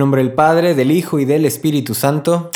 El nombre del Padre, del Hijo y del Espíritu Santo.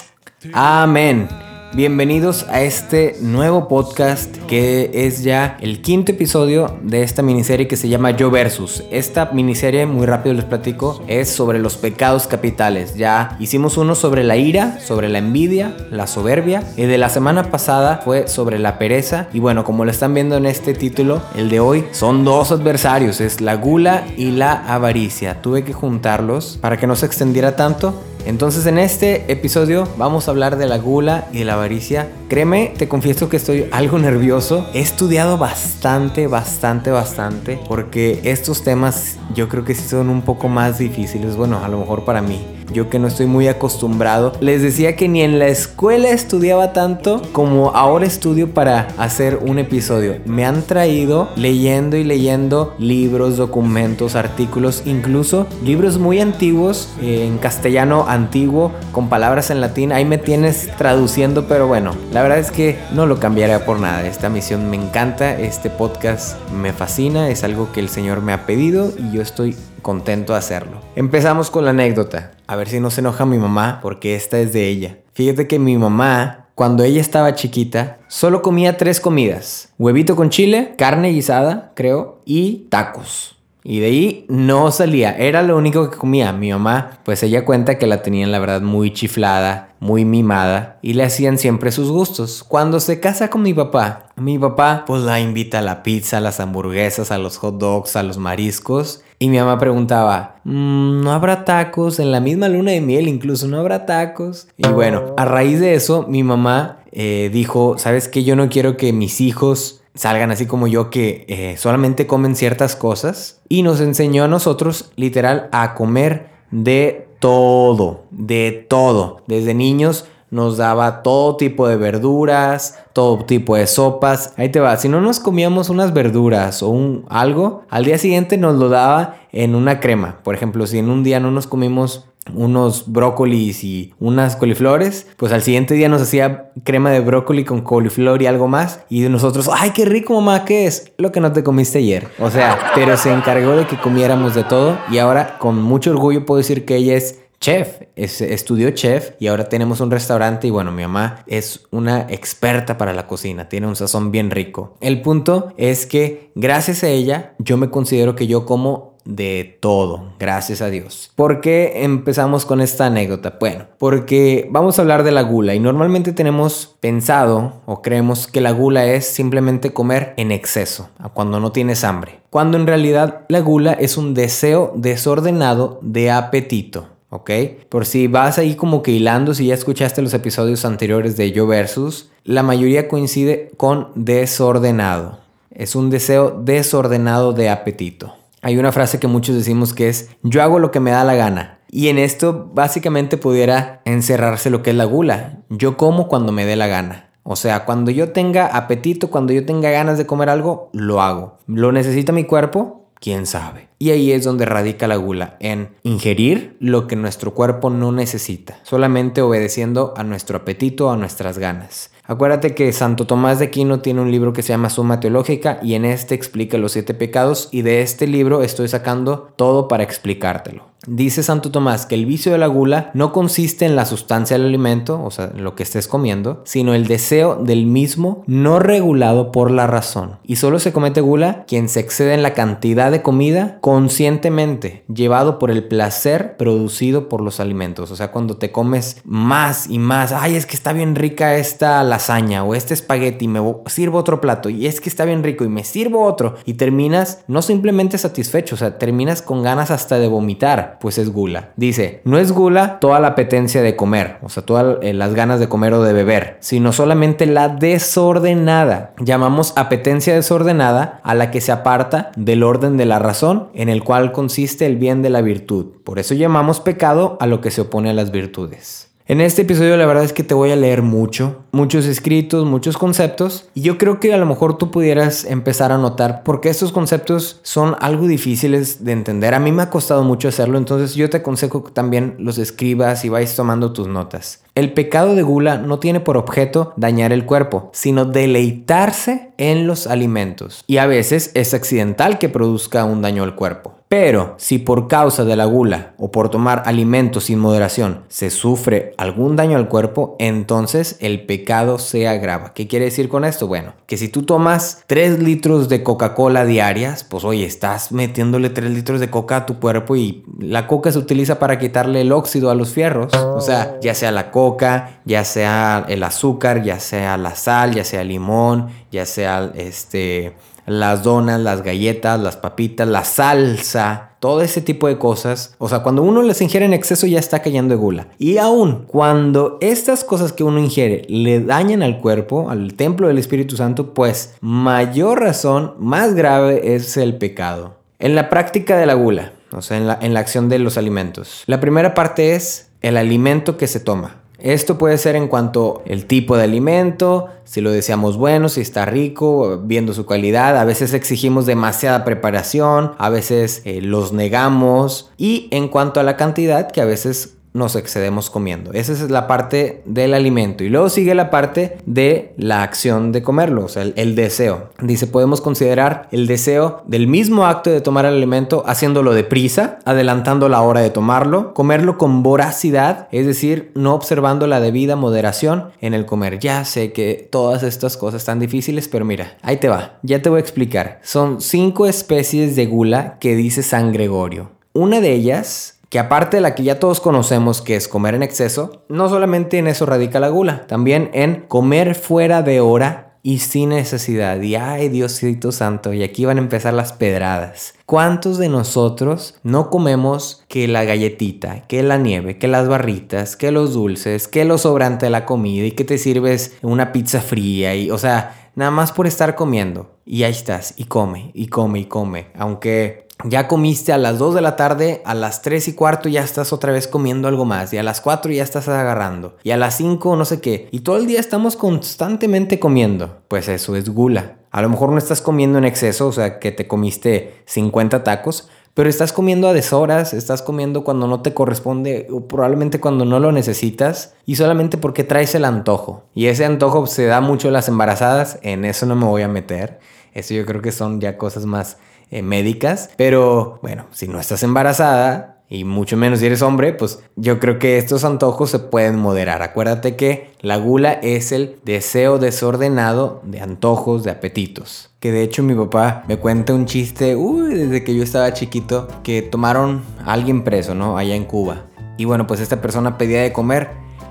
Amén. Bienvenidos a este nuevo podcast que es ya el quinto episodio de esta miniserie que se llama Yo Versus. Esta miniserie, muy rápido les platico, es sobre los pecados capitales. Ya hicimos uno sobre la ira, sobre la envidia, la soberbia. Y de la semana pasada fue sobre la pereza. Y bueno, como lo están viendo en este título, el de hoy son dos adversarios, es la gula y la avaricia. Tuve que juntarlos para que no se extendiera tanto entonces en este episodio vamos a hablar de la gula y de la avaricia. Créeme, te confieso que estoy algo nervioso. He estudiado bastante, bastante, bastante, porque estos temas yo creo que sí son un poco más difíciles, bueno, a lo mejor para mí yo que no estoy muy acostumbrado. Les decía que ni en la escuela estudiaba tanto como ahora estudio para hacer un episodio. Me han traído leyendo y leyendo libros, documentos, artículos, incluso libros muy antiguos eh, en castellano antiguo con palabras en latín. Ahí me tienes traduciendo, pero bueno, la verdad es que no lo cambiaría por nada. Esta misión me encanta, este podcast me fascina, es algo que el Señor me ha pedido y yo estoy contento de hacerlo. Empezamos con la anécdota. A ver si no se enoja mi mamá, porque esta es de ella. Fíjate que mi mamá, cuando ella estaba chiquita, solo comía tres comidas. Huevito con chile, carne guisada, creo, y tacos. Y de ahí no salía, era lo único que comía. Mi mamá, pues ella cuenta que la tenían la verdad muy chiflada, muy mimada y le hacían siempre sus gustos. Cuando se casa con mi papá, mi papá pues la invita a la pizza, a las hamburguesas, a los hot dogs, a los mariscos. Y mi mamá preguntaba, mm, ¿no habrá tacos? En la misma luna de miel incluso, ¿no habrá tacos? Y bueno, a raíz de eso, mi mamá eh, dijo, ¿sabes qué? Yo no quiero que mis hijos salgan así como yo que eh, solamente comen ciertas cosas y nos enseñó a nosotros literal a comer de todo, de todo. Desde niños nos daba todo tipo de verduras, todo tipo de sopas. Ahí te va, si no nos comíamos unas verduras o un algo, al día siguiente nos lo daba en una crema. Por ejemplo, si en un día no nos comimos unos brócolis y unas coliflores, pues al siguiente día nos hacía crema de brócoli con coliflor y algo más y nosotros, ay, qué rico mamá, ¿qué es? Lo que no te comiste ayer. O sea, pero se encargó de que comiéramos de todo y ahora con mucho orgullo puedo decir que ella es chef, estudió chef y ahora tenemos un restaurante y bueno, mi mamá es una experta para la cocina, tiene un sazón bien rico. El punto es que gracias a ella yo me considero que yo como de todo, gracias a Dios. ¿Por qué empezamos con esta anécdota? Bueno, porque vamos a hablar de la gula y normalmente tenemos pensado o creemos que la gula es simplemente comer en exceso, cuando no tienes hambre, cuando en realidad la gula es un deseo desordenado de apetito. ¿ok? Por si vas ahí como que hilando, si ya escuchaste los episodios anteriores de Yo Versus, la mayoría coincide con desordenado. Es un deseo desordenado de apetito. Hay una frase que muchos decimos que es, yo hago lo que me da la gana. Y en esto básicamente pudiera encerrarse lo que es la gula. Yo como cuando me dé la gana. O sea, cuando yo tenga apetito, cuando yo tenga ganas de comer algo, lo hago. ¿Lo necesita mi cuerpo? ¿Quién sabe? Y ahí es donde radica la gula, en ingerir lo que nuestro cuerpo no necesita, solamente obedeciendo a nuestro apetito, a nuestras ganas. Acuérdate que Santo Tomás de Aquino tiene un libro que se llama Suma Teológica y en este explica los siete pecados y de este libro estoy sacando todo para explicártelo. Dice Santo Tomás que el vicio de la gula no consiste en la sustancia del alimento, o sea, lo que estés comiendo, sino el deseo del mismo no regulado por la razón. Y solo se comete gula quien se excede en la cantidad de comida conscientemente, llevado por el placer producido por los alimentos. O sea, cuando te comes más y más, ay, es que está bien rica esta lasaña o este espagueti, me sirvo otro plato y es que está bien rico y me sirvo otro y terminas no simplemente satisfecho, o sea, terminas con ganas hasta de vomitar pues es gula. Dice, no es gula toda la apetencia de comer, o sea, todas eh, las ganas de comer o de beber, sino solamente la desordenada. Llamamos apetencia desordenada a la que se aparta del orden de la razón en el cual consiste el bien de la virtud. Por eso llamamos pecado a lo que se opone a las virtudes. En este episodio la verdad es que te voy a leer mucho, muchos escritos, muchos conceptos y yo creo que a lo mejor tú pudieras empezar a notar porque estos conceptos son algo difíciles de entender. A mí me ha costado mucho hacerlo, entonces yo te aconsejo que también los escribas y vais tomando tus notas. El pecado de gula no tiene por objeto dañar el cuerpo, sino deleitarse en los alimentos. Y a veces es accidental que produzca un daño al cuerpo. Pero si por causa de la gula o por tomar alimentos sin moderación se sufre algún daño al cuerpo, entonces el pecado se agrava. ¿Qué quiere decir con esto? Bueno, que si tú tomas 3 litros de Coca-Cola diarias, pues oye, estás metiéndole 3 litros de coca a tu cuerpo y la coca se utiliza para quitarle el óxido a los fierros. O sea, ya sea la coca, ya sea el azúcar, ya sea la sal, ya sea el limón, ya sea este las donas, las galletas, las papitas, la salsa, todo ese tipo de cosas. O sea, cuando uno les ingiere en exceso ya está cayendo de gula. Y aún cuando estas cosas que uno ingiere le dañan al cuerpo, al templo del Espíritu Santo, pues mayor razón, más grave es el pecado. En la práctica de la gula, o sea, en la, en la acción de los alimentos. La primera parte es el alimento que se toma. Esto puede ser en cuanto el tipo de alimento, si lo deseamos bueno, si está rico, viendo su calidad. A veces exigimos demasiada preparación, a veces eh, los negamos. Y en cuanto a la cantidad, que a veces nos excedemos comiendo. Esa es la parte del alimento. Y luego sigue la parte de la acción de comerlo, o sea, el, deseo. Dice, podemos considerar el deseo del mismo acto de tomar el alimento haciéndolo deprisa, adelantando la hora de tomarlo, comerlo con voracidad, es decir, no observando la debida moderación en el comer. Ya sé que todas estas cosas están difíciles, pero mira, ahí te va. Ya te voy a explicar. Son cinco especies de gula que dice San Gregorio. Una de ellas que aparte de la que ya todos conocemos, que es comer en exceso, no solamente en eso radica la gula, también en comer fuera de hora y sin necesidad. Y ay, Diosito Santo, y aquí van a empezar las pedradas. ¿Cuántos de nosotros no comemos que la galletita, que la nieve, que las barritas, que los dulces, que lo sobrante de la comida y que te sirves una pizza fría y, o sea, nada más por estar comiendo? Y ahí estás, y come, y come, y come. Aunque ya comiste a las 2 de la tarde, a las 3 y cuarto ya estás otra vez comiendo algo más, y a las 4 ya estás agarrando, y a las 5 no sé qué, y todo el día estamos constantemente comiendo. Pues eso es gula. A lo mejor no estás comiendo en exceso, o sea, que te comiste 50 tacos, pero estás comiendo a deshoras, estás comiendo cuando no te corresponde o probablemente cuando no lo necesitas y solamente porque traes el antojo. Y ese antojo se da mucho a las embarazadas, en eso no me voy a meter. Eso yo creo que son ya cosas más eh, médicas. Pero bueno, si no estás embarazada y mucho menos si eres hombre, pues yo creo que estos antojos se pueden moderar. Acuérdate que la gula es el deseo desordenado de antojos, de apetitos. Que de hecho mi papá me cuenta un chiste, uy, desde que yo estaba chiquito, que tomaron a alguien preso, ¿no? Allá en Cuba. Y bueno, pues esta persona pedía de comer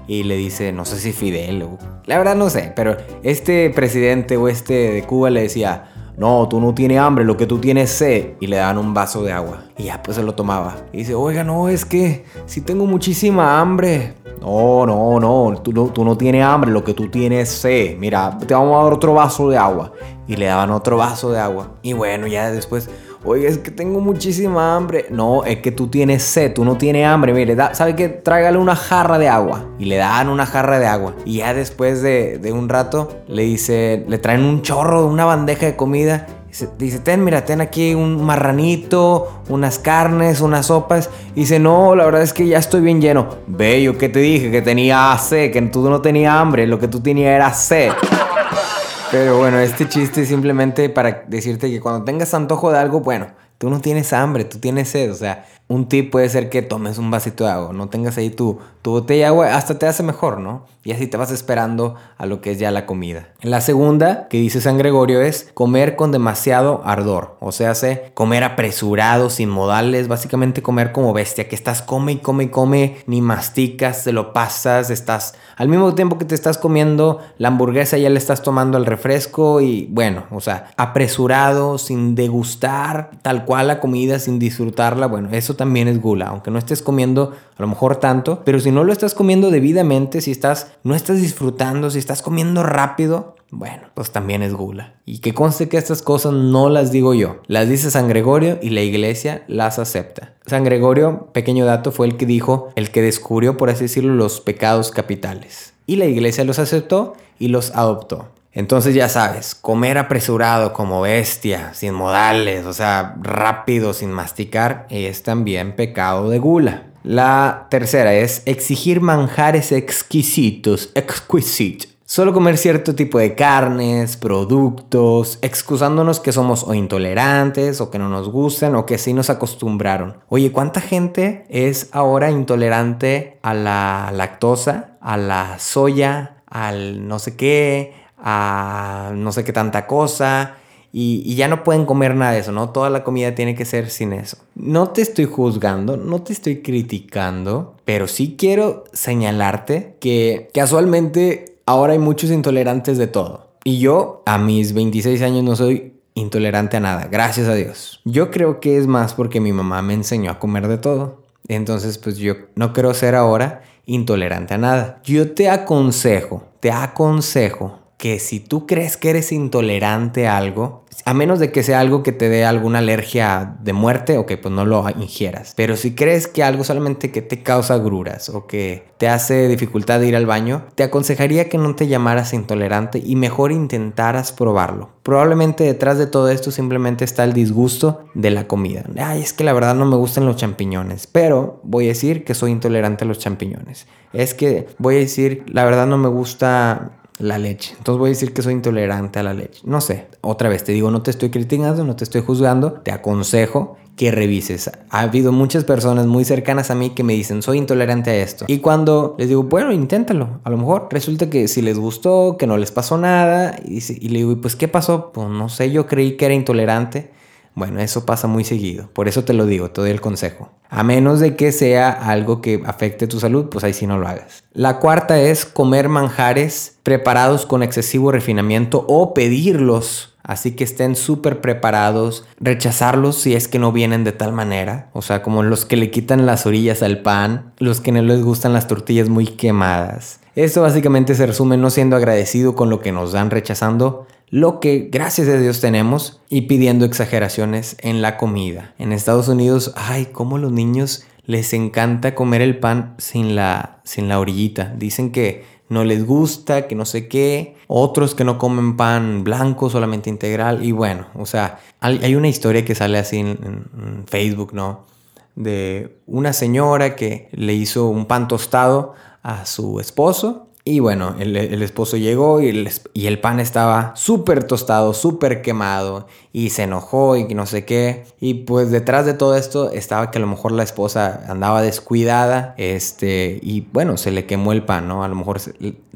y le dice, no sé si Fidel o... La verdad no sé, pero este presidente o este de Cuba le decía, no, tú no tienes hambre, lo que tú tienes es sed. Y le dan un vaso de agua. Y ya pues se lo tomaba. Y dice, oiga, no, es que si tengo muchísima hambre. No, no, no tú, no, tú no tienes hambre, lo que tú tienes es sed. Mira, te vamos a dar otro vaso de agua. Y le daban otro vaso de agua. Y bueno, ya después, Oye, es que tengo muchísima hambre. No, es que tú tienes sed, tú no tienes hambre. Mire, ¿sabe qué? Tráigale una jarra de agua. Y le dan una jarra de agua. Y ya después de, un rato, le dice, le traen un chorro, una bandeja de comida. Dice, ten, mira, ten aquí un marranito, unas carnes, unas sopas. Y dice, no, la verdad es que ya estoy bien lleno. Bello, ¿qué te dije? Que tenía sed, que tú no tenías hambre, lo que tú tenías era sed. Pero bueno, este chiste es simplemente para decirte que cuando tengas antojo de algo, bueno, tú no tienes hambre, tú tienes sed. O sea, un tip puede ser que tomes un vasito de agua, no tengas ahí tu, tu botella de agua, hasta te hace mejor, ¿no? Y así te vas esperando a lo que es ya la comida. La segunda que dice San Gregorio es comer con demasiado ardor, o sea, hace comer apresurado, sin modales, básicamente comer como bestia, que estás come y come y come, ni masticas, te lo pasas, estás al mismo tiempo que te estás comiendo la hamburguesa, ya le estás tomando el refresco y bueno, o sea, apresurado, sin degustar tal cual la comida, sin disfrutarla, bueno, eso también es gula, aunque no estés comiendo a lo mejor tanto, pero si no lo estás comiendo debidamente, si estás no estás disfrutando, si estás comiendo rápido, Bueno, pues también es gula. Y que conste que estas cosas no las digo yo, las dice San Gregorio y la iglesia las acepta. San Gregorio, pequeño dato, fue el que dijo, el que descubrió, por así decirlo, los pecados capitales. Y la iglesia los aceptó y los adoptó. Entonces ya sabes, comer apresurado como bestia, sin modales, o sea, rápido, sin masticar, es también pecado de gula. La tercera es exigir manjares exquisitos, exquisite. Solo comer cierto tipo de carnes, productos, excusándonos que somos intolerantes o que no nos gustan o que sí nos acostumbraron. Oye, ¿cuánta gente es ahora intolerante a la lactosa, a la soya, al no sé qué, a no sé qué tanta cosa. Y, ya no pueden comer nada de eso, ¿no? Toda la comida tiene que ser sin eso. No te estoy juzgando, no te estoy criticando, pero sí quiero señalarte que casualmente ahora hay muchos intolerantes de todo. Y yo a mis 26 años no soy intolerante a nada, gracias a Dios. Yo creo que es más porque mi mamá me enseñó a comer de todo. Entonces, pues yo no quiero ser ahora intolerante a nada. Yo te aconsejo, te aconsejo que si tú crees que eres intolerante a algo, a menos de que sea algo que te dé alguna alergia de muerte o que pues no lo ingieras, pero si crees que algo solamente que te causa gruras o que te hace dificultad de ir al baño, te aconsejaría que no te llamaras intolerante y mejor intentaras probarlo. Probablemente detrás de todo esto simplemente está el disgusto de la comida. Ay, es que la verdad no me gustan los champiñones, pero voy a decir que soy intolerante a los champiñones. Es que voy a decir, la verdad no me gusta la leche. Entonces voy a decir que soy intolerante a la leche. No sé, otra vez te digo, no te estoy criticando, no te estoy juzgando, te aconsejo que revises. Ha habido muchas personas muy cercanas a mí que me dicen, soy intolerante a esto. Y cuando les digo, bueno, inténtalo. A lo mejor resulta que si les gustó, que no les pasó nada. Y, y le digo, pues, ¿qué pasó? Pues no sé, yo creí que era intolerante. Bueno, eso pasa muy seguido. Por eso te lo digo, te doy el consejo. A menos de que sea algo que afecte tu salud, pues ahí sí no lo hagas. La cuarta es comer manjares preparados con excesivo refinamiento o pedirlos Así que estén súper preparados, rechazarlos si es que no vienen de tal manera. O sea, como los que le quitan las orillas al pan, los que no les gustan las tortillas muy quemadas. Esto básicamente se resume no siendo agradecido con lo que nos dan rechazando lo que gracias a Dios tenemos y pidiendo exageraciones en la comida. En Estados Unidos, ay, cómo los niños les encanta comer el pan sin la, sin la orillita. Dicen que no les gusta, que no sé qué. Otros que no comen pan blanco, solamente integral. Y bueno, o sea, hay una historia que sale así en Facebook, ¿no? De una señora que le hizo un pan tostado a su esposo y bueno, el, esposo llegó y el, y el pan estaba súper tostado, súper quemado y se enojó y no sé qué. Y pues detrás de todo esto estaba que a lo mejor la esposa andaba descuidada este, y bueno, se le quemó el pan, ¿no? A lo mejor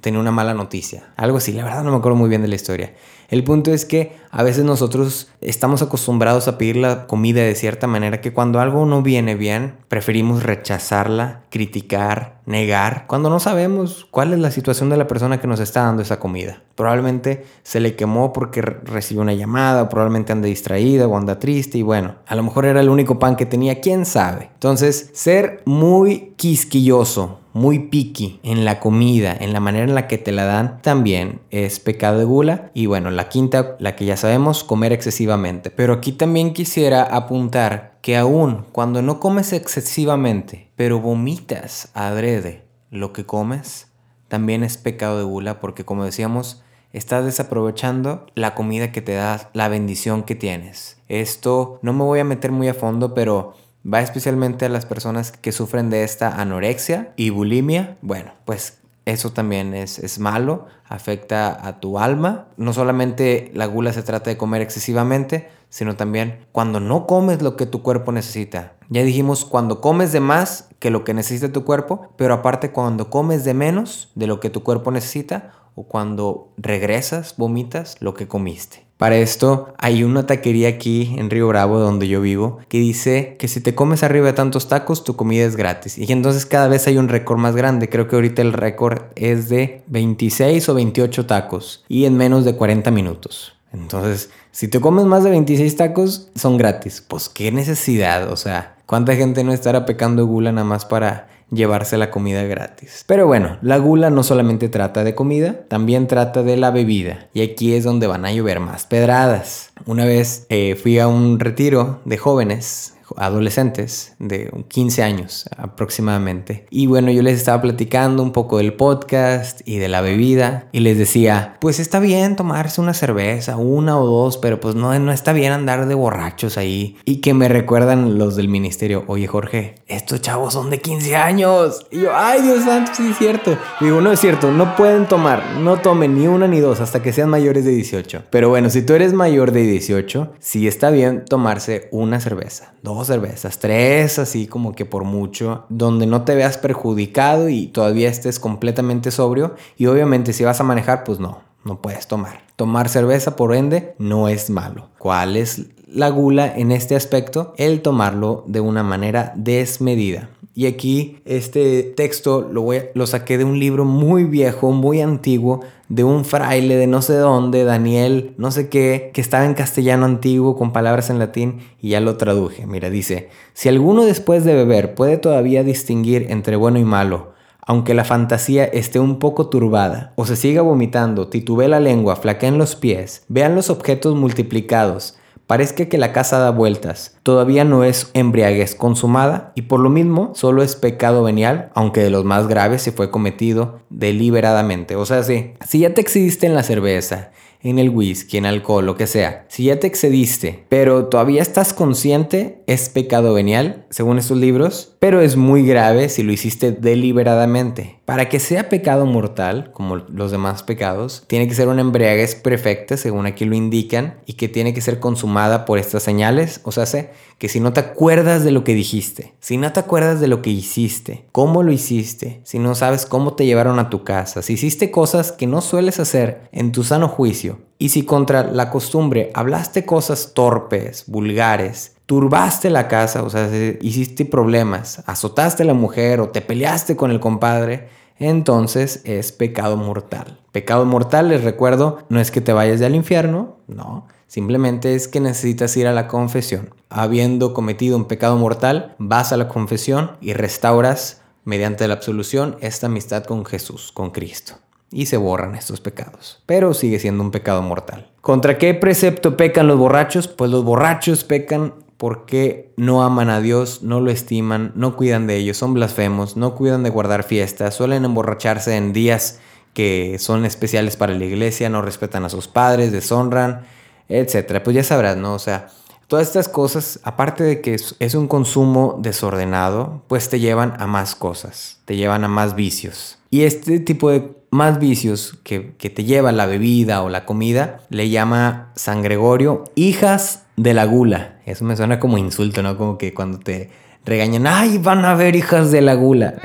tenía una mala noticia. Algo así, la verdad no me acuerdo muy bien de la historia. El punto es que a veces nosotros estamos acostumbrados a pedir la comida de cierta manera que cuando algo no viene bien, preferimos rechazarla, criticar, negar, cuando no sabemos cuál es la situación de la persona que nos está dando esa comida. Probablemente se le quemó porque recibió una llamada, probablemente anda distraída o anda triste y bueno, a lo mejor era el único pan que tenía, quién sabe. Entonces, ser muy quisquilloso, muy picky en la comida, en la manera en la que te la dan, también es pecado de gula. Y bueno, la quinta, la que ya sabemos, comer excesivamente. Pero aquí también quisiera apuntar que aún cuando no comes excesivamente, pero vomitas adrede lo que comes, también es pecado de gula porque como decíamos, estás desaprovechando la comida que te da, la bendición que tienes. Esto no me voy a meter muy a fondo, pero Va especialmente a las personas que sufren de esta anorexia y bulimia. Bueno, pues eso también es, es, malo, afecta a tu alma. No solamente la gula se trata de comer excesivamente, sino también cuando no comes lo que tu cuerpo necesita. Ya dijimos cuando comes de más que lo que necesita tu cuerpo, pero aparte cuando comes de menos de lo que tu cuerpo necesita o cuando regresas, vomitas lo que comiste. Para esto hay una taquería aquí en Río Bravo donde yo vivo que dice que si te comes arriba de tantos tacos tu comida es gratis y entonces cada vez hay un récord más grande. Creo que ahorita el récord es de 26 o 28 tacos y en menos de 40 minutos. Entonces, si te comes más de 26 tacos, son gratis. Pues qué necesidad, o sea, ¿cuánta gente no estará pecando gula nada más para llevarse la comida gratis. Pero bueno, la gula no solamente trata de comida, también trata de la bebida. Y aquí es donde van a llover más pedradas. Una vez eh, fui a un retiro de jóvenes adolescentes de 15 años aproximadamente. Y bueno, yo les estaba platicando un poco del podcast y de la bebida y les decía, pues está bien tomarse una cerveza, una o dos, pero pues no, no está bien andar de borrachos ahí. Y que me recuerdan los del ministerio, oye Jorge, estos chavos son de 15 años. Y yo, ay Dios santo, sí es cierto. digo, no es cierto, no pueden tomar, no tomen ni una ni dos hasta que sean mayores de 18. Pero bueno, si tú eres mayor de 18, sí está bien tomarse una cerveza, dos cervezas, tres, así como que por mucho, donde no te veas perjudicado y todavía estés completamente sobrio. Y obviamente si vas a manejar, pues no, no puedes tomar. Tomar cerveza, por ende, no es malo. ¿Cuál es la gula en este aspecto? El tomarlo de una manera desmedida. Y aquí este texto lo, saqué de un libro muy viejo, muy antiguo, de un fraile de no sé dónde, Daniel, no sé qué, que estaba en castellano antiguo con palabras en latín y ya lo traduje. Mira, dice, si alguno después de beber puede todavía distinguir entre bueno y malo, aunque la fantasía esté un poco turbada, o se siga vomitando, titubee la lengua, flaqueen los pies, vean los objetos multiplicados, Parezca que la casa da vueltas, todavía no es embriaguez consumada y por lo mismo solo es pecado venial, aunque de los más graves se fue cometido deliberadamente. O sea, sí, si ya te excediste en la cerveza, en el whisky, en alcohol, lo que sea, si ya te excediste, pero todavía estás consciente, es pecado venial, según estos libros, pero es muy grave si lo hiciste deliberadamente. Para que sea pecado mortal, como los demás pecados, tiene que ser una embriaguez perfecta, según aquí lo indican, y que tiene que ser consumada por estas señales. O sea, sé que si no te acuerdas de lo que dijiste, si no te acuerdas de lo que hiciste, cómo lo hiciste, si no sabes cómo te llevaron a tu casa, si hiciste cosas que no sueles hacer en tu sano juicio, y si contra la costumbre hablaste cosas torpes, vulgares, turbaste la casa, o sea, hiciste problemas, azotaste a la mujer o te peleaste con el compadre, entonces es pecado mortal. Pecado mortal, les recuerdo, no es que te vayas al infierno, no, simplemente es que necesitas ir a la confesión. Habiendo cometido un pecado mortal, vas a la confesión y restauras mediante la absolución esta amistad con Jesús, con Cristo. Y se borran estos pecados. Pero sigue siendo un pecado mortal. ¿Contra qué precepto pecan los borrachos? Pues los borrachos pecan porque no aman a Dios, no lo estiman, no cuidan de ellos, son blasfemos, no cuidan de guardar fiestas, suelen emborracharse en días que son especiales para la iglesia, no respetan a sus padres, deshonran, etc. Pues ya sabrás, ¿no? O sea, todas estas cosas, aparte de que es, un consumo desordenado, pues te llevan a más cosas, te llevan a más vicios. Y este tipo de más vicios que, que te lleva la bebida o la comida, le llama San Gregorio hijas de la gula. Eso me suena como insulto, ¿no? Como que cuando te regañan, ¡ay, van a ver hijas de la gula!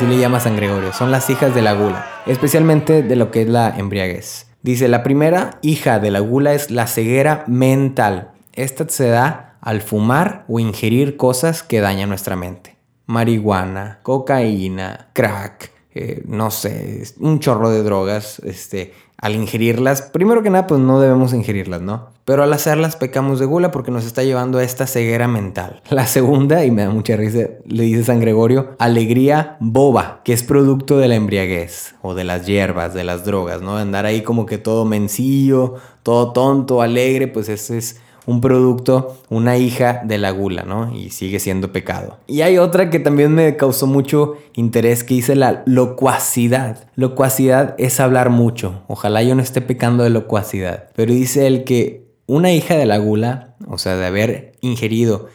así le llama San Gregorio, son las hijas de la gula, especialmente de lo que es la embriaguez. Dice, la primera hija de la gula es la ceguera mental. Esta se da al fumar o ingerir cosas que dañan nuestra mente. Marihuana, cocaína, crack, eh, no sé, un chorro de drogas, este, al ingerirlas, primero que nada, pues no debemos ingerirlas, ¿no? Pero al hacerlas pecamos de gula porque nos está llevando a esta ceguera mental. La segunda, y me da mucha risa, le dice San Gregorio, alegría boba, que es producto de la embriaguez o de las hierbas, de las drogas, ¿no? Andar ahí como que todo mencillo, todo tonto, alegre, pues ese es un producto, una hija de la gula, ¿no? Y sigue siendo pecado. Y hay otra que también me causó mucho interés que dice la locuacidad. Locuacidad es hablar mucho. Ojalá yo no esté pecando de locuacidad. Pero dice el que una hija de la gula, o sea, de haber ingerido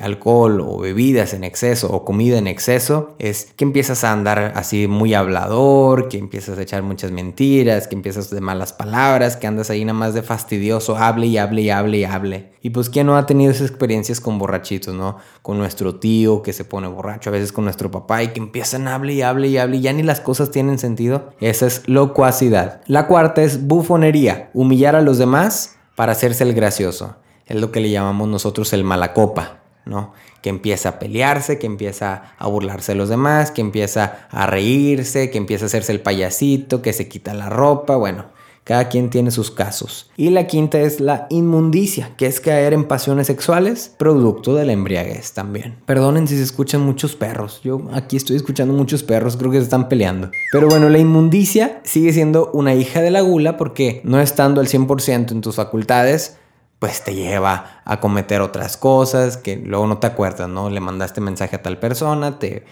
alcohol o bebidas en exceso o comida en exceso, es que empiezas a andar así muy hablador, que empiezas a echar muchas mentiras, que empiezas de malas palabras, que andas ahí nada más de fastidioso, hable y hable y hable y hable. Y pues quién no ha tenido esas experiencias con borrachitos, ¿no? Con nuestro tío que se pone borracho, a veces con nuestro papá y que empiezan a hable y hable y hable y ya ni las cosas tienen sentido. Esa es locuacidad. La cuarta es bufonería, humillar a los demás para hacerse el gracioso. Es lo que le llamamos nosotros el malacopa. ¿No? Que empieza a pelearse, que empieza a burlarse de los demás, que empieza a reírse, que empieza a hacerse el payasito, que se quita la ropa, bueno, Cada quien tiene sus casos. Y la quinta es la inmundicia, que es caer en pasiones sexuales, producto de la embriaguez también. Perdonen si se escuchan muchos perros. Yo aquí estoy escuchando muchos perros, creo que se están peleando. Pero bueno, la inmundicia sigue siendo una hija de la gula porque no estando al 100% en tus facultades, pues te lleva a cometer otras cosas que luego no te acuerdas, ¿no? Le mandaste mensaje a tal persona, te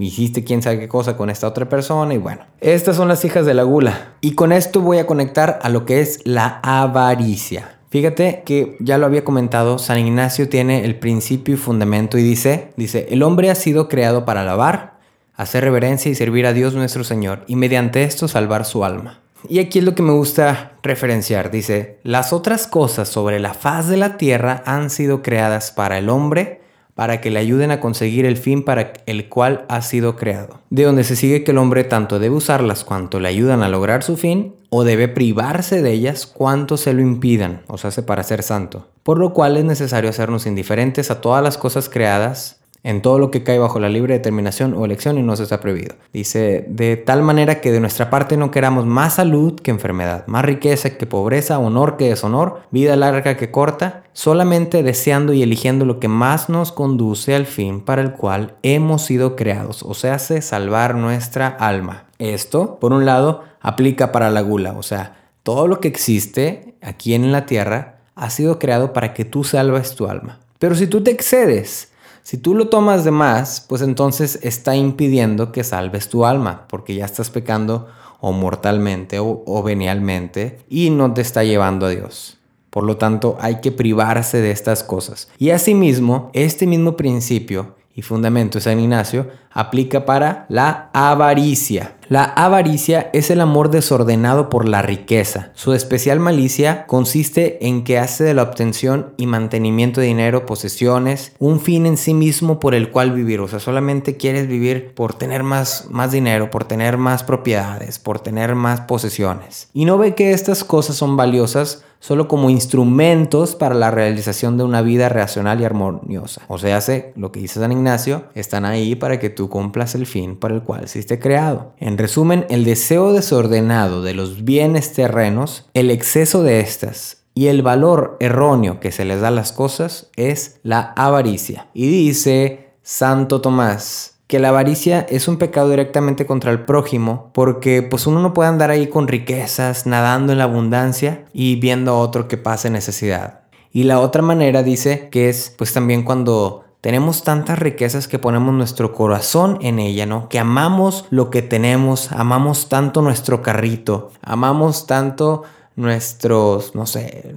hiciste quién sabe qué cosa con esta otra persona y bueno, estas son las hijas de la gula. Y con esto voy a conectar a lo que es la avaricia. Fíjate que ya lo había comentado, San Ignacio tiene el principio y fundamento y dice, dice, el hombre ha sido creado para alabar, hacer reverencia y servir a Dios nuestro Señor y mediante esto salvar su alma. Y aquí es lo que me gusta referenciar. Dice, las otras cosas sobre la faz de la tierra han sido creadas para el hombre, para que le ayuden a conseguir el fin para el cual ha sido creado. De donde se sigue que el hombre tanto debe usarlas cuanto le ayudan a lograr su fin, o debe privarse de ellas cuanto se lo impidan, o sea, para ser santo. Por lo cual es necesario hacernos indiferentes a todas las cosas creadas, en todo lo que cae bajo la libre determinación o elección y no se está prohibido. Dice, de tal manera que de nuestra parte no queramos más salud que enfermedad, más riqueza que pobreza, honor que deshonor, vida larga que corta, solamente deseando y eligiendo lo que más nos conduce al fin para el cual hemos sido creados, o sea, hace salvar nuestra alma. Esto, por un lado, aplica para la gula, o sea, todo lo que existe aquí en la tierra ha sido creado para que tú salves tu alma. Pero si tú te excedes, si tú lo tomas de más, pues entonces está impidiendo que salves tu alma, porque ya estás pecando o mortalmente o, venialmente y no te está llevando a Dios. Por lo tanto, hay que privarse de estas cosas. Y asimismo, este mismo principio y fundamento de San Ignacio aplica para la avaricia. La avaricia es el amor desordenado por la riqueza. Su especial malicia consiste en que hace de la obtención y mantenimiento de dinero, posesiones, un fin en sí mismo por el cual vivir. O sea, solamente quieres vivir por tener más, más dinero, por tener más propiedades, por tener más posesiones. Y no ve que estas cosas son valiosas solo como instrumentos para la realización de una vida racional y armoniosa. O sea, hace lo que dice San Ignacio, están ahí para que tú cumplas el fin para el cual fuiste creado. En resumen, el deseo desordenado de los bienes terrenos, el exceso de estas y el valor erróneo que se les da a las cosas es la avaricia. Y dice Santo Tomás, que la avaricia es un pecado directamente contra el prójimo porque pues uno no puede andar ahí con riquezas, nadando en la abundancia y viendo a otro que pase necesidad. Y la otra manera dice que es pues también cuando tenemos tantas riquezas que ponemos nuestro corazón en ella, ¿no? Que amamos lo que tenemos, amamos tanto nuestro carrito, amamos tanto nuestros, no sé,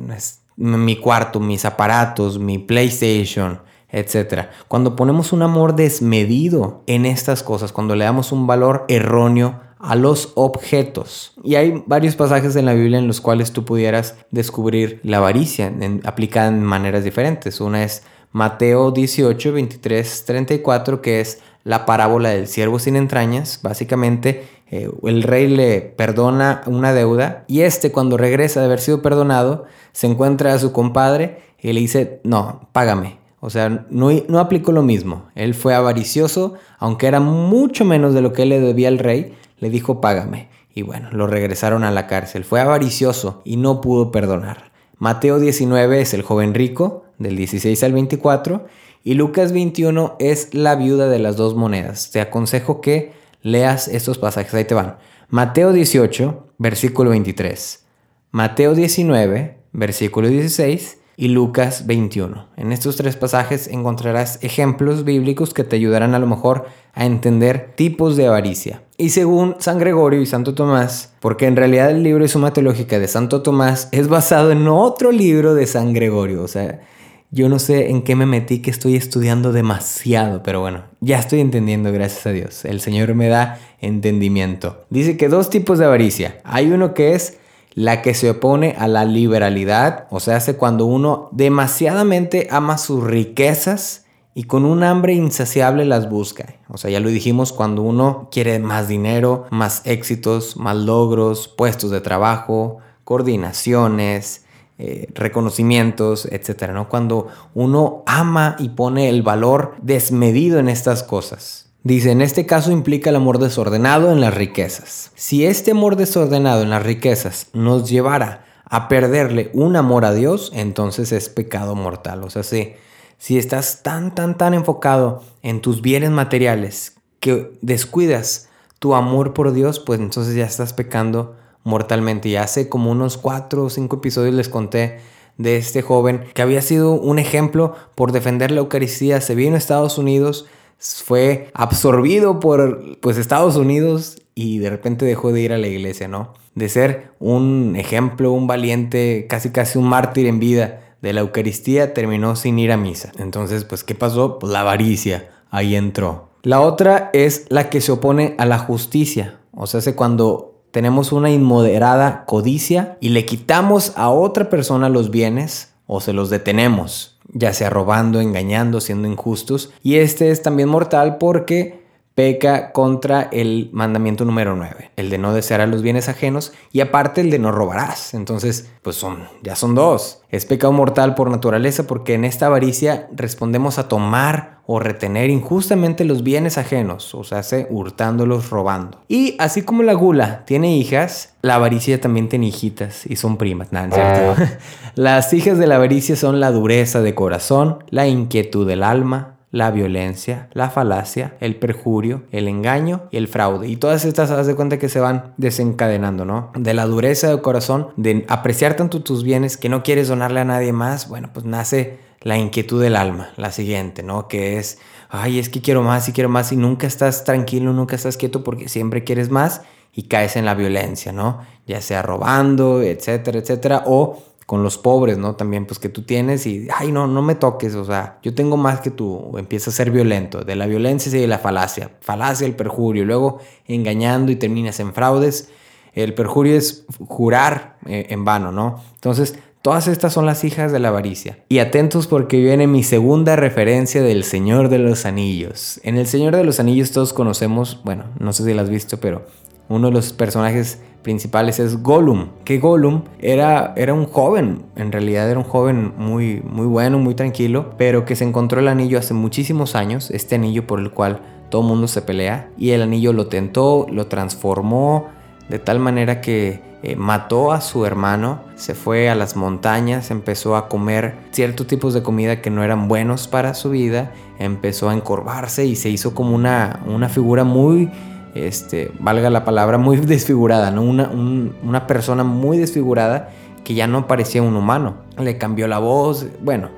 mi cuarto, mis aparatos, mi PlayStation, etcétera. Cuando ponemos un amor desmedido en estas cosas, cuando le damos un valor erróneo a los objetos. Y hay varios pasajes en la Biblia en los cuales tú pudieras descubrir la avaricia aplicada en maneras diferentes. Una es Mateo 18, 23, 34, que es la parábola del siervo sin entrañas. Básicamente, eh, el rey le perdona una deuda y este cuando regresa de haber sido perdonado, se encuentra a su compadre y le dice, no, págame. O sea, no, no aplicó lo mismo. Él fue avaricioso, aunque era mucho menos de lo que él le debía al rey, le dijo, págame. Y bueno, lo regresaron a la cárcel. Fue avaricioso y no pudo perdonar. Mateo 19 es el joven rico, del 16 al 24, y Lucas 21 es la viuda de las dos monedas. Te aconsejo que leas estos pasajes, ahí te van. Mateo 18, versículo 23. Mateo 19, versículo 16 y Lucas 21. En estos tres pasajes encontrarás ejemplos bíblicos que te ayudarán a lo mejor a entender tipos de avaricia. Y según San Gregorio y Santo Tomás, porque en realidad el libro de Suma Teológica de Santo Tomás es basado en otro libro de San Gregorio, o sea, yo no sé en qué me metí que estoy estudiando demasiado, pero bueno, ya estoy entendiendo, gracias a Dios. El Señor me da entendimiento. Dice que dos tipos de avaricia. Hay uno que es la que se opone a la liberalidad, o sea, hace cuando uno demasiadamente ama sus riquezas y con un hambre insaciable las busca. O sea, ya lo dijimos, cuando uno quiere más dinero, más éxitos, más logros, puestos de trabajo, coordinaciones, eh, reconocimientos, etcétera, ¿no? Cuando uno ama y pone el valor desmedido en estas cosas. Dice, en este caso implica el amor desordenado en las riquezas. Si este amor desordenado en las riquezas nos llevara a perderle un amor a Dios, entonces es pecado mortal. O sea, si, si estás tan, tan, tan enfocado en tus bienes materiales que descuidas tu amor por Dios, pues entonces ya estás pecando mortalmente. Y hace como unos cuatro o cinco episodios les conté de este joven que había sido un ejemplo por defender la Eucaristía. Se vino a Estados Unidos, fue absorbido por pues Estados Unidos y de repente dejó de ir a la iglesia, ¿no? De ser un ejemplo, un valiente, casi casi un mártir en vida de la Eucaristía, terminó sin ir a misa. Entonces, pues, ¿qué pasó? Pues la avaricia, ahí entró. La otra es la que se opone a la justicia. O sea, hace cuando tenemos una inmoderada codicia y le quitamos a otra persona los bienes o se los detenemos, ya sea robando, engañando, siendo injustos. Y este es también mortal porque peca contra el mandamiento número 9, el de no desear a los bienes ajenos y aparte el de no robarás. Entonces, pues son, ya son dos. Es pecado mortal por naturaleza porque en esta avaricia respondemos a tomar o retener injustamente los bienes ajenos, o sea, se hurtándolos, robando. Y así como la gula tiene hijas, la avaricia también tiene hijitas y son primas. Nada, ¿cierto? Las hijas de la avaricia son la dureza de corazón, la inquietud del alma, la violencia, la falacia, el perjurio, el engaño y el fraude. Y todas estas, haz de cuenta que se van desencadenando, ¿no? De la dureza del corazón, de apreciar tanto tus bienes que no quieres donarle a nadie más, bueno, pues nace la inquietud del alma, la siguiente, ¿no? Que es, ay, es que quiero más y quiero más y nunca estás tranquilo, nunca estás quieto porque siempre quieres más y caes en la violencia, ¿no? Ya sea robando, etcétera, etcétera, o con los pobres, ¿no? También, pues que tú tienes y, ay, no, no me toques, o sea, yo tengo más que tú, empieza a ser violento, de la violencia y de la falacia, falacia, el perjurio, luego engañando y terminas en fraudes, el perjurio es jurar eh, en vano, ¿no? Entonces, todas estas son las hijas de la avaricia. Y atentos porque viene mi segunda referencia del Señor de los Anillos. En el Señor de los Anillos todos conocemos, bueno, no sé si lo has visto, pero uno de los personajes principales es Gollum, que Gollum era, era un joven, en realidad era un joven muy, muy bueno, muy tranquilo, pero que se encontró el anillo hace muchísimos años, este anillo por el cual todo mundo se pelea, y el anillo lo tentó, lo transformó de tal manera que eh, mató a su hermano, se fue a las montañas, empezó a comer ciertos tipos de comida que no eran buenos para su vida, empezó a encorvarse y se hizo como una, una figura muy este, valga la palabra, muy desfigurada, ¿no? Una, una persona muy desfigurada que ya no parecía un humano. Le cambió la voz, bueno,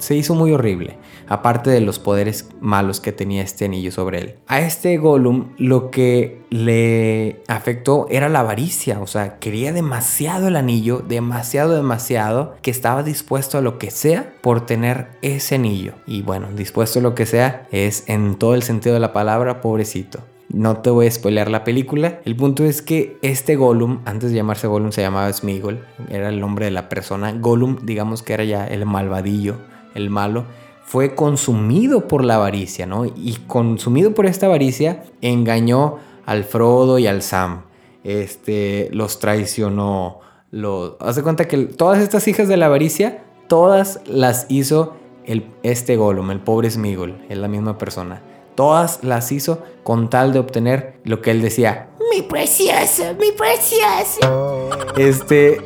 se hizo muy horrible, aparte de los poderes malos que tenía este anillo sobre él. A este Gollum lo que le afectó era la avaricia, o sea, quería demasiado el anillo, demasiado, demasiado, que estaba dispuesto a lo que sea por tener ese anillo. Y bueno, dispuesto a lo que sea es en todo el sentido de la palabra, pobrecito. No te voy a spoilear la película. El punto es que este Gollum, antes de llamarse Gollum, se llamaba Smigol. Era el nombre de la persona. Gollum, digamos que era ya el malvadillo, el malo. Fue consumido por la avaricia, ¿no? Y consumido por esta avaricia, engañó al Frodo y al Sam. Este, los traicionó. Los... Haz de cuenta que todas estas hijas de la avaricia, todas las hizo el, este Gollum, el pobre Smigol. Es la misma persona. Todas las hizo con tal de obtener lo que él decía. Mi precioso, mi precioso. Este,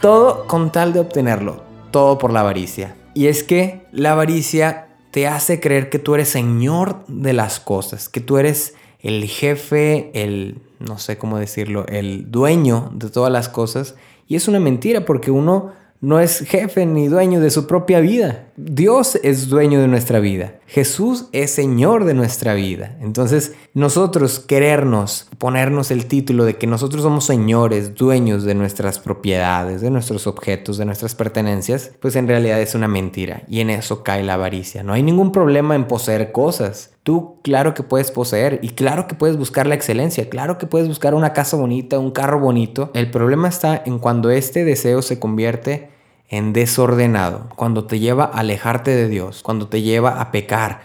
todo con tal de obtenerlo. Todo por la avaricia. Y es que la avaricia te hace creer que tú eres señor de las cosas, que tú eres el jefe, el, no sé cómo decirlo, el dueño de todas las cosas. Y es una mentira porque uno no es jefe ni dueño de su propia vida. Dios es dueño de nuestra vida. Jesús es Señor de nuestra vida. Entonces, nosotros querernos, ponernos el título de que nosotros somos señores, dueños de nuestras propiedades, de nuestros objetos, de nuestras pertenencias, pues en realidad es una mentira. Y en eso cae la avaricia. No hay ningún problema en poseer cosas. Tú claro que puedes poseer y claro que puedes buscar la excelencia, claro que puedes buscar una casa bonita, un carro bonito. El problema está en cuando este deseo se convierte en desordenado, cuando te lleva a alejarte de Dios, cuando te lleva a pecar,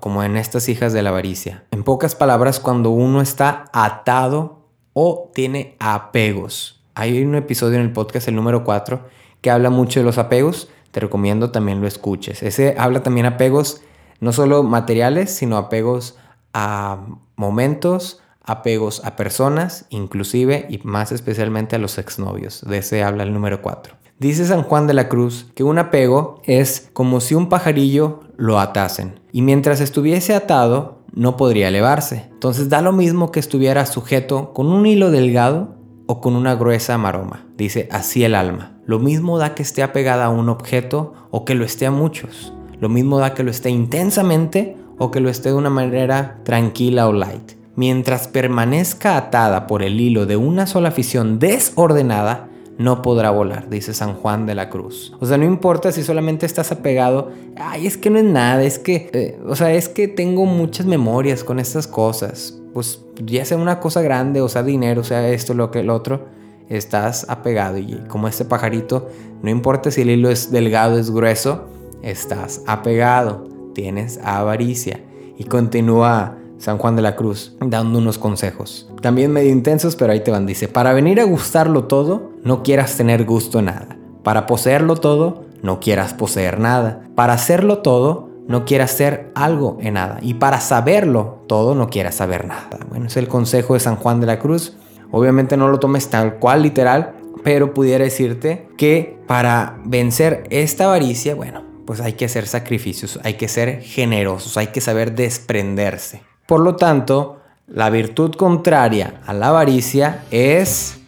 como en estas hijas de la avaricia. En pocas palabras, cuando uno está atado o tiene apegos. Hay un episodio en el podcast, el número 4, que habla mucho de los apegos. Te recomiendo también lo escuches. Ese habla también apegos no solo materiales, sino apegos a momentos, apegos a personas, inclusive y más especialmente a los exnovios. De ese habla el número 4. Dice San Juan de la Cruz que un apego es como si un pajarillo lo atasen y mientras estuviese atado no podría elevarse. Entonces da lo mismo que estuviera sujeto con un hilo delgado o con una gruesa maroma. Dice así el alma. Lo mismo da que esté apegada a un objeto o que lo esté a muchos. Lo mismo da que lo esté intensamente o que lo esté de una manera tranquila o light. Mientras permanezca atada por el hilo de una sola afición desordenada, no podrá volar, dice San Juan de la Cruz. O sea, no importa si solamente estás apegado, ay, es que no es nada, es que, eh, o sea, es que tengo muchas memorias con estas cosas. Pues ya sea una cosa grande, o sea, dinero, o sea, esto, lo que el otro, estás apegado. Y como este pajarito, no importa si el hilo es delgado, es grueso, estás apegado, tienes avaricia. Y continúa San Juan de la Cruz, dando unos consejos. También medio intensos, pero ahí te van. Dice, para venir a gustarlo todo, no quieras tener gusto en nada. Para poseerlo todo, no quieras poseer nada. Para hacerlo todo, no quieras ser algo en nada. Y para saberlo todo, no quieras saber nada. Bueno, es el consejo de San Juan de la Cruz. Obviamente no lo tomes tal cual literal, pero pudiera decirte que para vencer esta avaricia, bueno, pues hay que hacer sacrificios, hay que ser generosos, hay que saber desprenderse. Por lo tanto, la virtud contraria a la avaricia es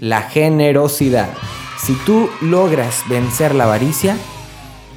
la generosidad. Si tú logras vencer la avaricia,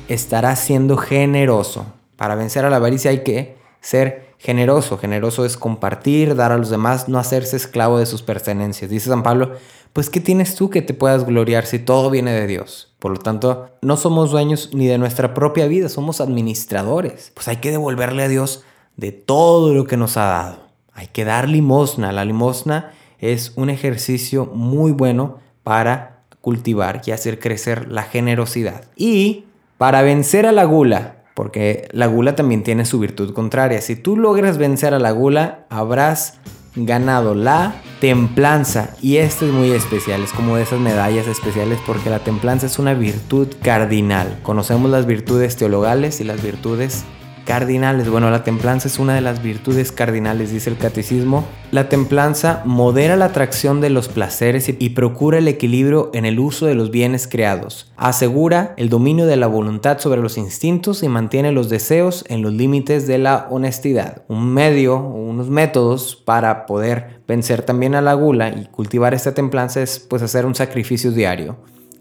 estarás siendo generoso. Para vencer a la avaricia hay que ser generoso. Generoso es compartir, dar a los demás, no hacerse esclavo de sus pertenencias. Dice San Pablo, pues ¿qué tienes tú que te puedas gloriar si todo viene de Dios? Por lo tanto, no somos dueños ni de nuestra propia vida, somos administradores. Pues hay que devolverle a Dios de todo lo que nos ha dado. Hay que dar limosna. La limosna es un ejercicio muy bueno para cultivar y hacer crecer la generosidad. Y para vencer a la gula, porque la gula también tiene su virtud contraria. Si tú logras vencer a la gula, habrás ganado la templanza. Y esto es muy especial, es como de esas medallas especiales porque la templanza es una virtud cardinal. Conocemos las virtudes teologales y las virtudes cardinales. Bueno, la templanza es una de las virtudes cardinales, dice el catecismo. La templanza modera la atracción de los placeres y procura el equilibrio en el uso de los bienes creados. Asegura el dominio de la voluntad sobre los instintos y mantiene los deseos en los límites de la honestidad. Un medio unos métodos para poder vencer también a la gula y cultivar esta templanza es pues hacer un sacrificio diario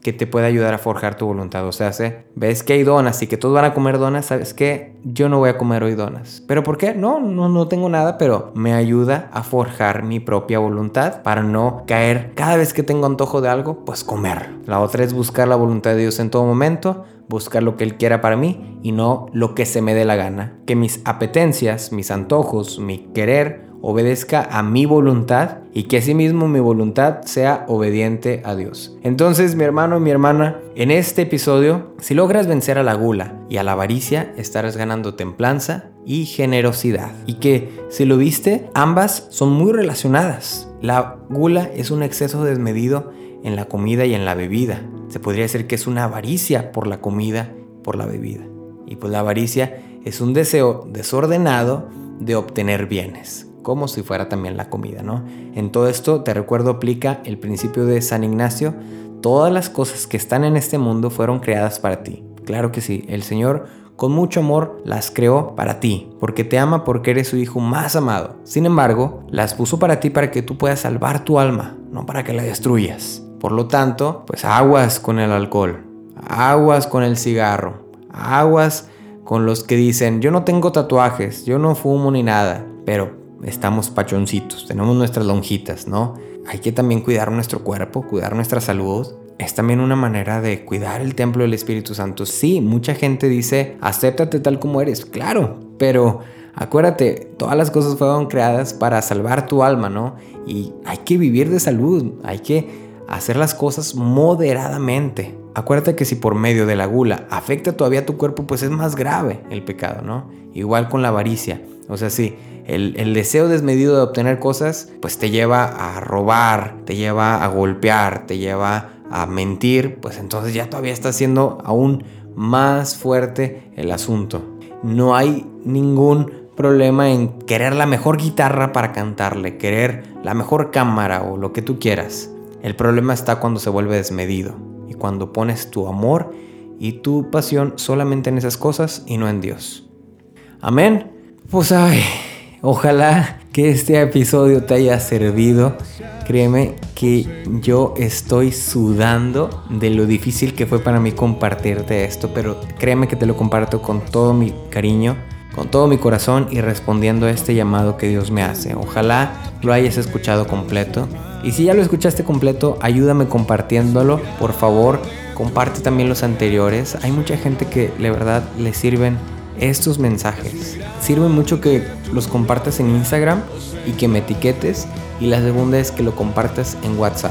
que te puede ayudar a forjar tu voluntad. O sea, ves que hay donas y que todos van a comer donas, ¿sabes qué? Yo no voy a comer hoy donas. ¿Pero por qué? No, no, no tengo nada, pero me ayuda a forjar mi propia voluntad para no caer cada vez que tengo antojo de algo, pues comer. La otra es buscar la voluntad de Dios en todo momento, buscar lo que Él quiera para mí y no lo que se me dé la gana. Que mis apetencias, mis antojos, mi querer obedezca a mi voluntad y que asimismo mi voluntad sea obediente a Dios. Entonces, mi hermano, mi hermana, en este episodio, si logras vencer a la gula y a la avaricia, estarás ganando templanza y generosidad. Y que, si lo viste, ambas son muy relacionadas. La gula es un exceso desmedido en la comida y en la bebida. Se podría decir que es una avaricia por la comida, por la bebida. Y pues la avaricia es un deseo desordenado de obtener bienes como si fuera también la comida, ¿no? En todo esto, te recuerdo, aplica el principio de San Ignacio, todas las cosas que están en este mundo fueron creadas para ti. Claro que sí, el Señor con mucho amor las creó para ti, porque te ama porque eres su hijo más amado. Sin embargo, las puso para ti para que tú puedas salvar tu alma, no para que la destruyas. Por lo tanto, pues aguas con el alcohol, aguas con el cigarro, aguas con los que dicen, yo no tengo tatuajes, yo no fumo ni nada, pero estamos pachoncitos, tenemos nuestras lonjitas, ¿no? Hay que también cuidar nuestro cuerpo, cuidar nuestra salud. Es también una manera de cuidar el templo del Espíritu Santo. Sí, mucha gente dice, acéptate tal como eres. Claro, pero acuérdate, todas las cosas fueron creadas para salvar tu alma, ¿no? Y hay que vivir de salud, hay que hacer las cosas moderadamente. Acuérdate que si por medio de la gula afecta todavía tu cuerpo, pues es más grave el pecado, ¿no? Igual con la avaricia. O sea, sí, el, deseo desmedido de obtener cosas, pues te lleva a robar, te lleva a golpear, te lleva a mentir, pues entonces ya todavía está siendo aún más fuerte el asunto. No hay ningún problema en querer la mejor guitarra para cantarle, querer la mejor cámara o lo que tú quieras. El problema está cuando se vuelve desmedido y cuando pones tu amor y tu pasión solamente en esas cosas y no en Dios. Amén. Pues ay, ojalá que este episodio te haya servido. Créeme que yo estoy sudando de lo difícil que fue para mí compartirte esto, pero créeme que te lo comparto con todo mi cariño, con todo mi corazón y respondiendo a este llamado que Dios me hace. Ojalá lo hayas escuchado completo. Y si ya lo escuchaste completo, ayúdame compartiéndolo, por favor. Comparte también los anteriores. Hay mucha gente que de verdad le sirven estos mensajes. Sirve mucho que los compartas en Instagram y que me etiquetes. Y la segunda es que lo compartas en WhatsApp.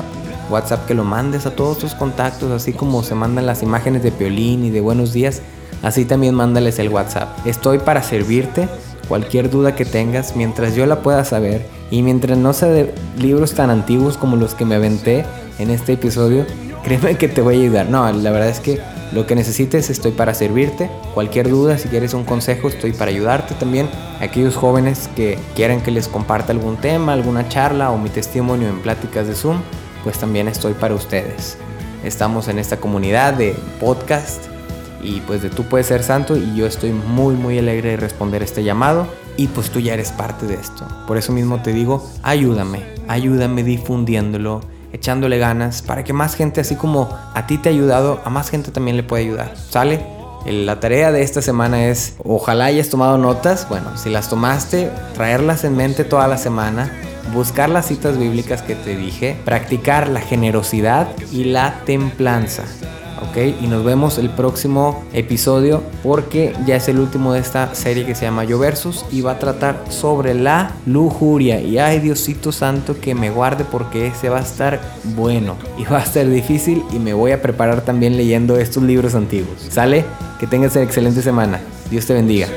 WhatsApp que lo mandes a todos tus contactos, así como se mandan las imágenes de Piolín y de Buenos Días, así también mándales el WhatsApp. Estoy para servirte. Cualquier duda que tengas, mientras yo la pueda saber y mientras no sea de libros tan antiguos como los que me aventé en este episodio, créeme que te voy a ayudar. No, la verdad es que lo que necesites estoy para servirte. Cualquier duda, si quieres un consejo, estoy para ayudarte también. Aquellos jóvenes que quieran que les comparta algún tema, alguna charla o mi testimonio en pláticas de Zoom, pues también estoy para ustedes. Estamos en esta comunidad de podcast y pues de tú puedes ser santo y yo estoy muy muy alegre de responder este llamado y pues tú ya eres parte de esto. Por eso mismo te digo, ayúdame, ayúdame difundiéndolo echándole ganas para que más gente, así como a ti te ha ayudado, a más gente también le puede ayudar. ¿Sale? La tarea de esta semana es, ojalá hayas tomado notas, bueno, si las tomaste, traerlas en mente toda la semana, buscar las citas bíblicas que te dije, practicar la generosidad y la templanza. Y nos vemos el próximo episodio porque ya es el último de esta serie que se llama Yo Versus y va a tratar sobre la lujuria. Y ay Diosito Santo que me guarde porque ese va a estar bueno y va a estar difícil y me voy a preparar también leyendo estos libros antiguos. ¿Sale? Que tengas una excelente semana. Dios te bendiga.